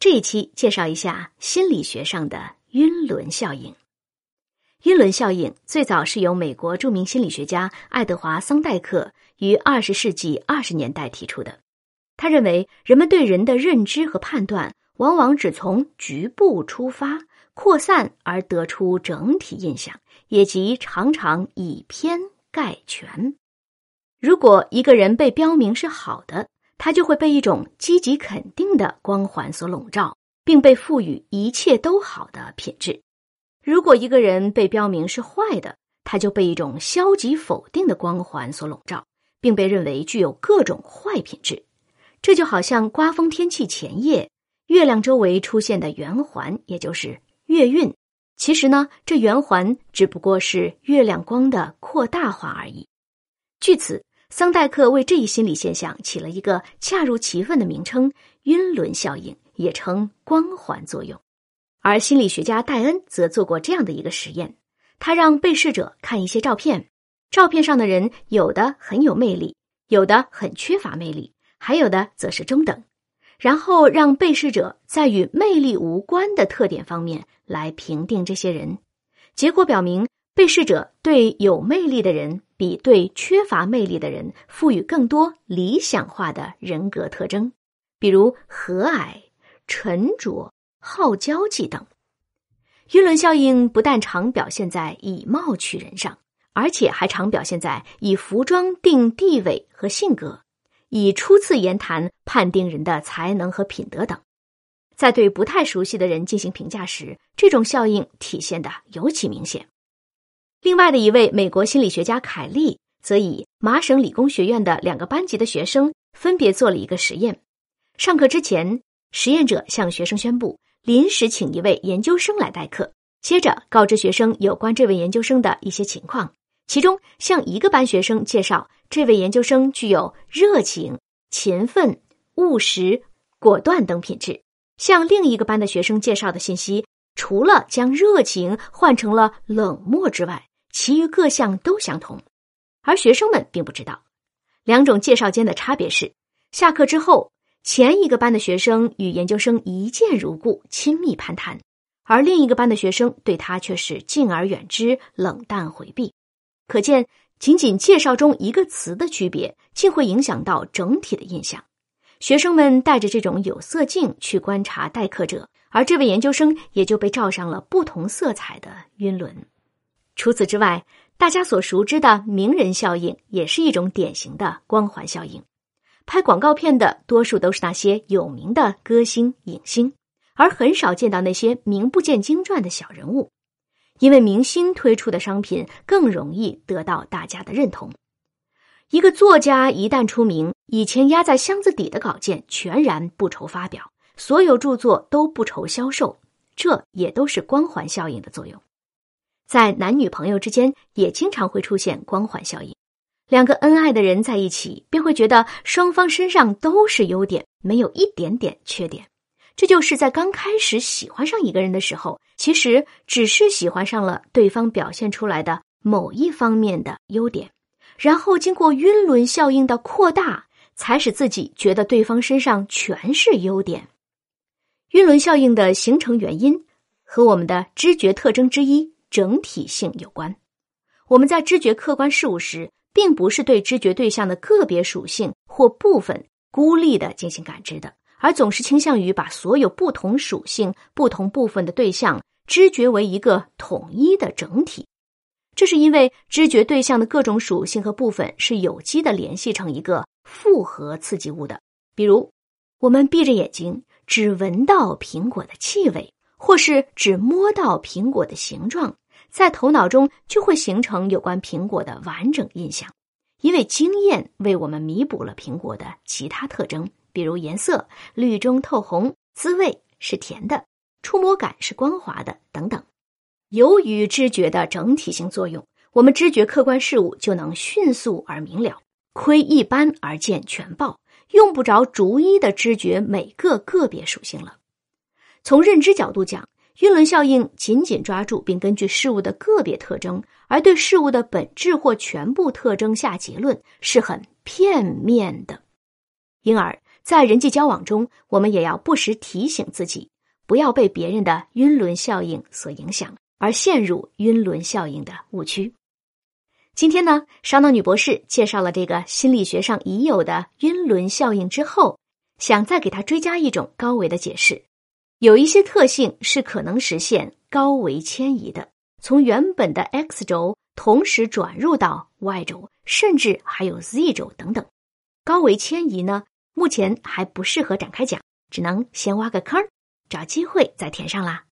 这一期介绍一下心理学上的晕轮效应。晕轮效应最早是由美国著名心理学家爱德华·桑代克于二十世纪二十年代提出的。他认为，人们对人的认知和判断往往只从局部出发，扩散而得出整体印象，也即常常以偏概全。如果一个人被标明是好的，他就会被一种积极肯定的光环所笼罩，并被赋予一切都好的品质。如果一个人被标明是坏的，他就被一种消极否定的光环所笼罩，并被认为具有各种坏品质。这就好像刮风天气前夜，月亮周围出现的圆环，也就是月晕。其实呢，这圆环只不过是月亮光的扩大化而已。据此。桑代克为这一心理现象起了一个恰如其分的名称——晕轮效应，也称光环作用。而心理学家戴恩则做过这样的一个实验：他让被试者看一些照片，照片上的人有的很有魅力，有的很缺乏魅力，还有的则是中等。然后让被试者在与魅力无关的特点方面来评定这些人。结果表明。被试者对有魅力的人比对缺乏魅力的人赋予更多理想化的人格特征，比如和蔼、沉着、好交际等。晕轮效应不但常表现在以貌取人上，而且还常表现在以服装定地位和性格，以初次言谈判定人的才能和品德等。在对不太熟悉的人进行评价时，这种效应体现的尤其明显。另外的一位美国心理学家凯利，则以麻省理工学院的两个班级的学生分别做了一个实验。上课之前，实验者向学生宣布临时请一位研究生来代课，接着告知学生有关这位研究生的一些情况。其中，向一个班学生介绍这位研究生具有热情、勤奋、务实、果断等品质；向另一个班的学生介绍的信息，除了将热情换成了冷漠之外，其余各项都相同，而学生们并不知道，两种介绍间的差别是：下课之后，前一个班的学生与研究生一见如故，亲密攀谈；而另一个班的学生对他却是敬而远之，冷淡回避。可见，仅仅介绍中一个词的区别，竟会影响到整体的印象。学生们带着这种有色镜去观察待课者，而这位研究生也就被罩上了不同色彩的晕轮。除此之外，大家所熟知的名人效应也是一种典型的光环效应。拍广告片的多数都是那些有名的歌星、影星，而很少见到那些名不见经传的小人物。因为明星推出的商品更容易得到大家的认同。一个作家一旦出名，以前压在箱子底的稿件全然不愁发表，所有著作都不愁销售，这也都是光环效应的作用。在男女朋友之间也经常会出现光环效应，两个恩爱的人在一起，便会觉得双方身上都是优点，没有一点点缺点。这就是在刚开始喜欢上一个人的时候，其实只是喜欢上了对方表现出来的某一方面的优点，然后经过晕轮效应的扩大，才使自己觉得对方身上全是优点。晕轮效应的形成原因和我们的知觉特征之一。整体性有关。我们在知觉客观事物时，并不是对知觉对象的个别属性或部分孤立的进行感知的，而总是倾向于把所有不同属性、不同部分的对象知觉为一个统一的整体。这是因为知觉对象的各种属性和部分是有机的联系成一个复合刺激物的。比如，我们闭着眼睛，只闻到苹果的气味。或是只摸到苹果的形状，在头脑中就会形成有关苹果的完整印象，因为经验为我们弥补了苹果的其他特征，比如颜色绿中透红，滋味是甜的，触摸感是光滑的等等。由于知觉的整体性作用，我们知觉客观事物就能迅速而明了，窥一斑而见全豹，用不着逐一的知觉每个个别属性了。从认知角度讲，晕轮效应紧紧抓住并根据事物的个别特征，而对事物的本质或全部特征下结论，是很片面的。因而，在人际交往中，我们也要不时提醒自己，不要被别人的晕轮效应所影响，而陷入晕轮效应的误区。今天呢，烧脑女博士介绍了这个心理学上已有的晕轮效应之后，想再给它追加一种高维的解释。有一些特性是可能实现高维迁移的，从原本的 x 轴同时转入到 y 轴，甚至还有 z 轴等等。高维迁移呢，目前还不适合展开讲，只能先挖个坑，找机会再填上啦。